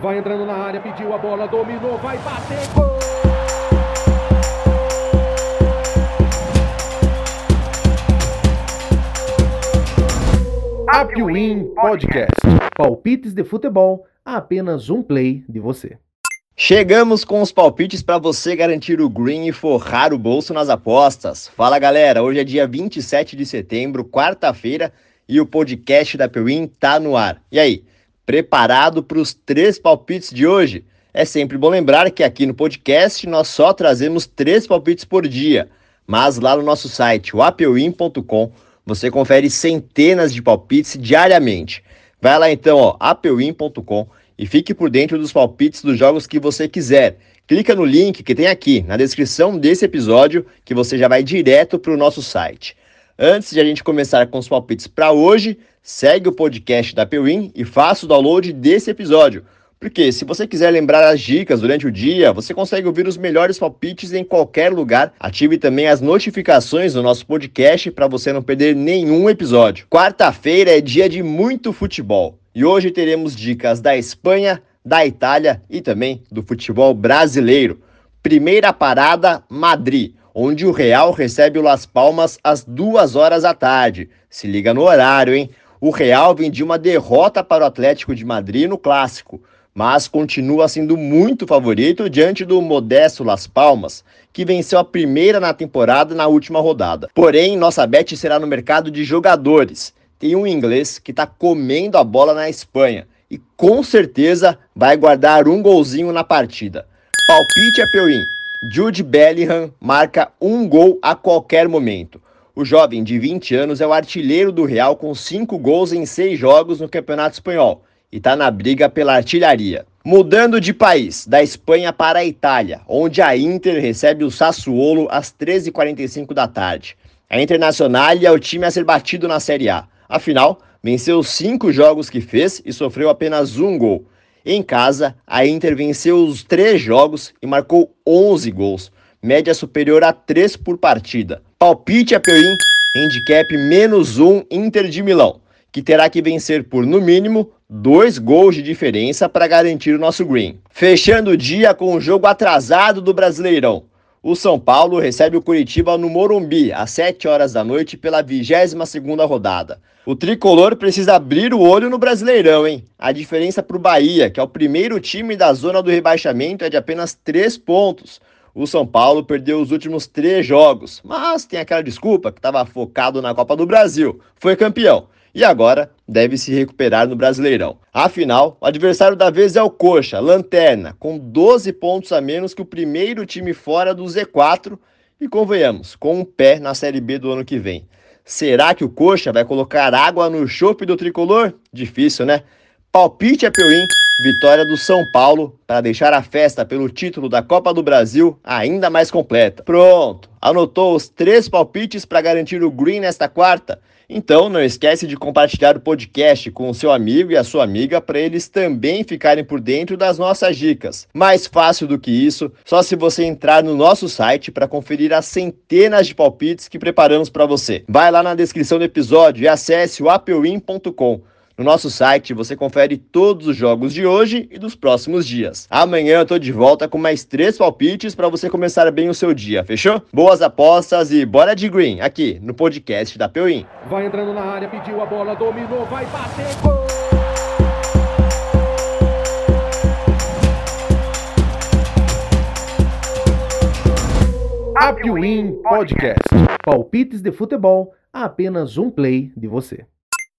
Vai entrando na área, pediu a bola, dominou, vai bater, gol! Apwin Podcast. Palpites de futebol a apenas um play de você. Chegamos com os palpites para você garantir o green e forrar o bolso nas apostas. Fala galera, hoje é dia 27 de setembro, quarta-feira, e o podcast da Pewin tá no ar. E aí, preparado para os três palpites de hoje? É sempre bom lembrar que aqui no podcast nós só trazemos três palpites por dia, mas lá no nosso site, o apewin.com, você confere centenas de palpites diariamente. Vai lá então, ó, apewin.com e fique por dentro dos palpites dos jogos que você quiser. Clica no link que tem aqui na descrição desse episódio que você já vai direto para o nosso site. Antes de a gente começar com os palpites para hoje, segue o podcast da Pewin e faça o download desse episódio. Porque se você quiser lembrar as dicas durante o dia, você consegue ouvir os melhores palpites em qualquer lugar. Ative também as notificações do nosso podcast para você não perder nenhum episódio. Quarta-feira é dia de muito futebol e hoje teremos dicas da Espanha, da Itália e também do futebol brasileiro. Primeira parada, Madrid onde o Real recebe o Las Palmas às duas horas da tarde. Se liga no horário, hein? O Real vem de uma derrota para o Atlético de Madrid no clássico, mas continua sendo muito favorito diante do modesto Las Palmas, que venceu a primeira na temporada na última rodada. Porém, nossa bet será no mercado de jogadores. Tem um inglês que está comendo a bola na Espanha e com certeza vai guardar um golzinho na partida. Palpite a Peuim. Jude Bellingham marca um gol a qualquer momento. O jovem de 20 anos é o artilheiro do Real com cinco gols em seis jogos no Campeonato Espanhol e está na briga pela artilharia. Mudando de país, da Espanha para a Itália, onde a Inter recebe o Sassuolo às 13h45 da tarde. A Internacional é o time a ser batido na Série A. Afinal, venceu cinco jogos que fez e sofreu apenas um gol. Em casa, a Inter venceu os três jogos e marcou 11 gols, média superior a 3 por partida. Palpite a Perim, handicap menos 1 Inter de Milão, que terá que vencer por no mínimo dois gols de diferença para garantir o nosso green. Fechando o dia com o jogo atrasado do Brasileirão. O São Paulo recebe o Curitiba no Morumbi às 7 horas da noite pela 22ª rodada. O tricolor precisa abrir o olho no Brasileirão, hein? A diferença para o Bahia, que é o primeiro time da zona do rebaixamento, é de apenas 3 pontos. O São Paulo perdeu os últimos três jogos, mas tem aquela desculpa que estava focado na Copa do Brasil. Foi campeão e agora deve se recuperar no Brasileirão. Afinal, o adversário da vez é o Coxa, lanterna, com 12 pontos a menos que o primeiro time fora do Z4 e convenhamos, com um pé na Série B do ano que vem. Será que o Coxa vai colocar água no chope do tricolor? Difícil, né? Palpite a Peuim, vitória do São Paulo para deixar a festa pelo título da Copa do Brasil ainda mais completa. Pronto, anotou os três palpites para garantir o green nesta quarta? Então não esquece de compartilhar o podcast com o seu amigo e a sua amiga para eles também ficarem por dentro das nossas dicas. Mais fácil do que isso, só se você entrar no nosso site para conferir as centenas de palpites que preparamos para você. Vai lá na descrição do episódio e acesse o apewin.com. No nosso site você confere todos os jogos de hoje e dos próximos dias. Amanhã eu tô de volta com mais três palpites para você começar bem o seu dia, fechou? Boas apostas e bora de green aqui no podcast da Peuim. Vai entrando na área, pediu a bola, dominou, vai bater, gol! Apwin Podcast. Palpites de futebol a apenas um play de você.